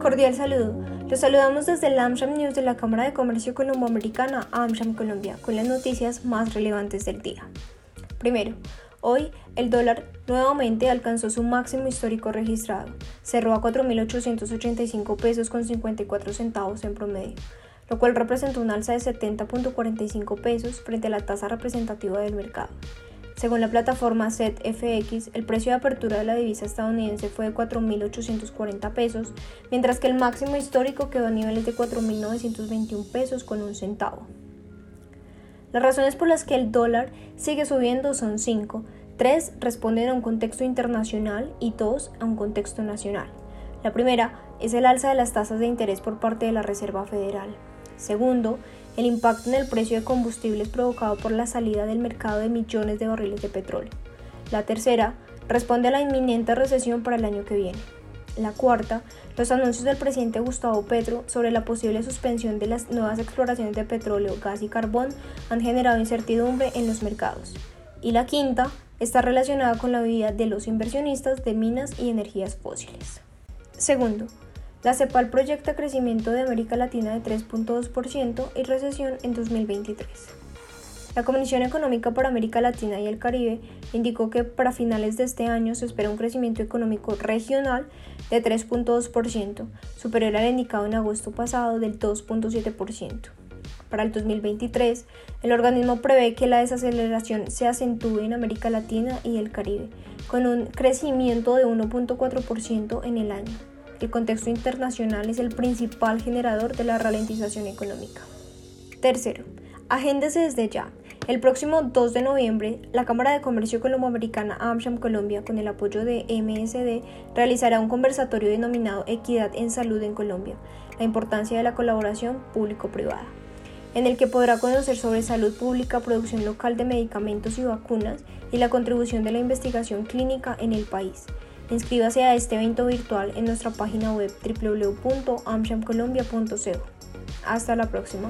Cordial saludo. Los saludamos desde el AmSham News de la Cámara de Comercio Colomboamericana AmSham Colombia con las noticias más relevantes del día. Primero, hoy el dólar nuevamente alcanzó su máximo histórico registrado. Cerró a 4.885 pesos con 54 centavos en promedio, lo cual representó un alza de 70.45 pesos frente a la tasa representativa del mercado. Según la plataforma SetFX, el precio de apertura de la divisa estadounidense fue de 4.840 pesos, mientras que el máximo histórico quedó a niveles de 4.921 pesos con un centavo. Las razones por las que el dólar sigue subiendo son cinco. Tres responden a un contexto internacional y dos a un contexto nacional. La primera es el alza de las tasas de interés por parte de la Reserva Federal. Segundo, el impacto en el precio de combustibles provocado por la salida del mercado de millones de barriles de petróleo. La tercera responde a la inminente recesión para el año que viene. La cuarta, los anuncios del presidente Gustavo Petro sobre la posible suspensión de las nuevas exploraciones de petróleo, gas y carbón han generado incertidumbre en los mercados. Y la quinta está relacionada con la vida de los inversionistas de minas y energías fósiles. Segundo, la CEPAL proyecta crecimiento de América Latina de 3.2% y recesión en 2023. La Comisión Económica para América Latina y el Caribe indicó que para finales de este año se espera un crecimiento económico regional de 3.2%, superior al indicado en agosto pasado del 2.7%. Para el 2023, el organismo prevé que la desaceleración se acentúe en América Latina y el Caribe, con un crecimiento de 1.4% en el año el contexto internacional es el principal generador de la ralentización económica. Tercero, agéndese desde ya. El próximo 2 de noviembre, la Cámara de Comercio Colomboamericana AmSham Colombia, con el apoyo de MSD, realizará un conversatorio denominado Equidad en Salud en Colombia, la importancia de la colaboración público-privada, en el que podrá conocer sobre salud pública, producción local de medicamentos y vacunas y la contribución de la investigación clínica en el país. Inscríbase a este evento virtual en nuestra página web www.amshamcolombia.co. Hasta la próxima.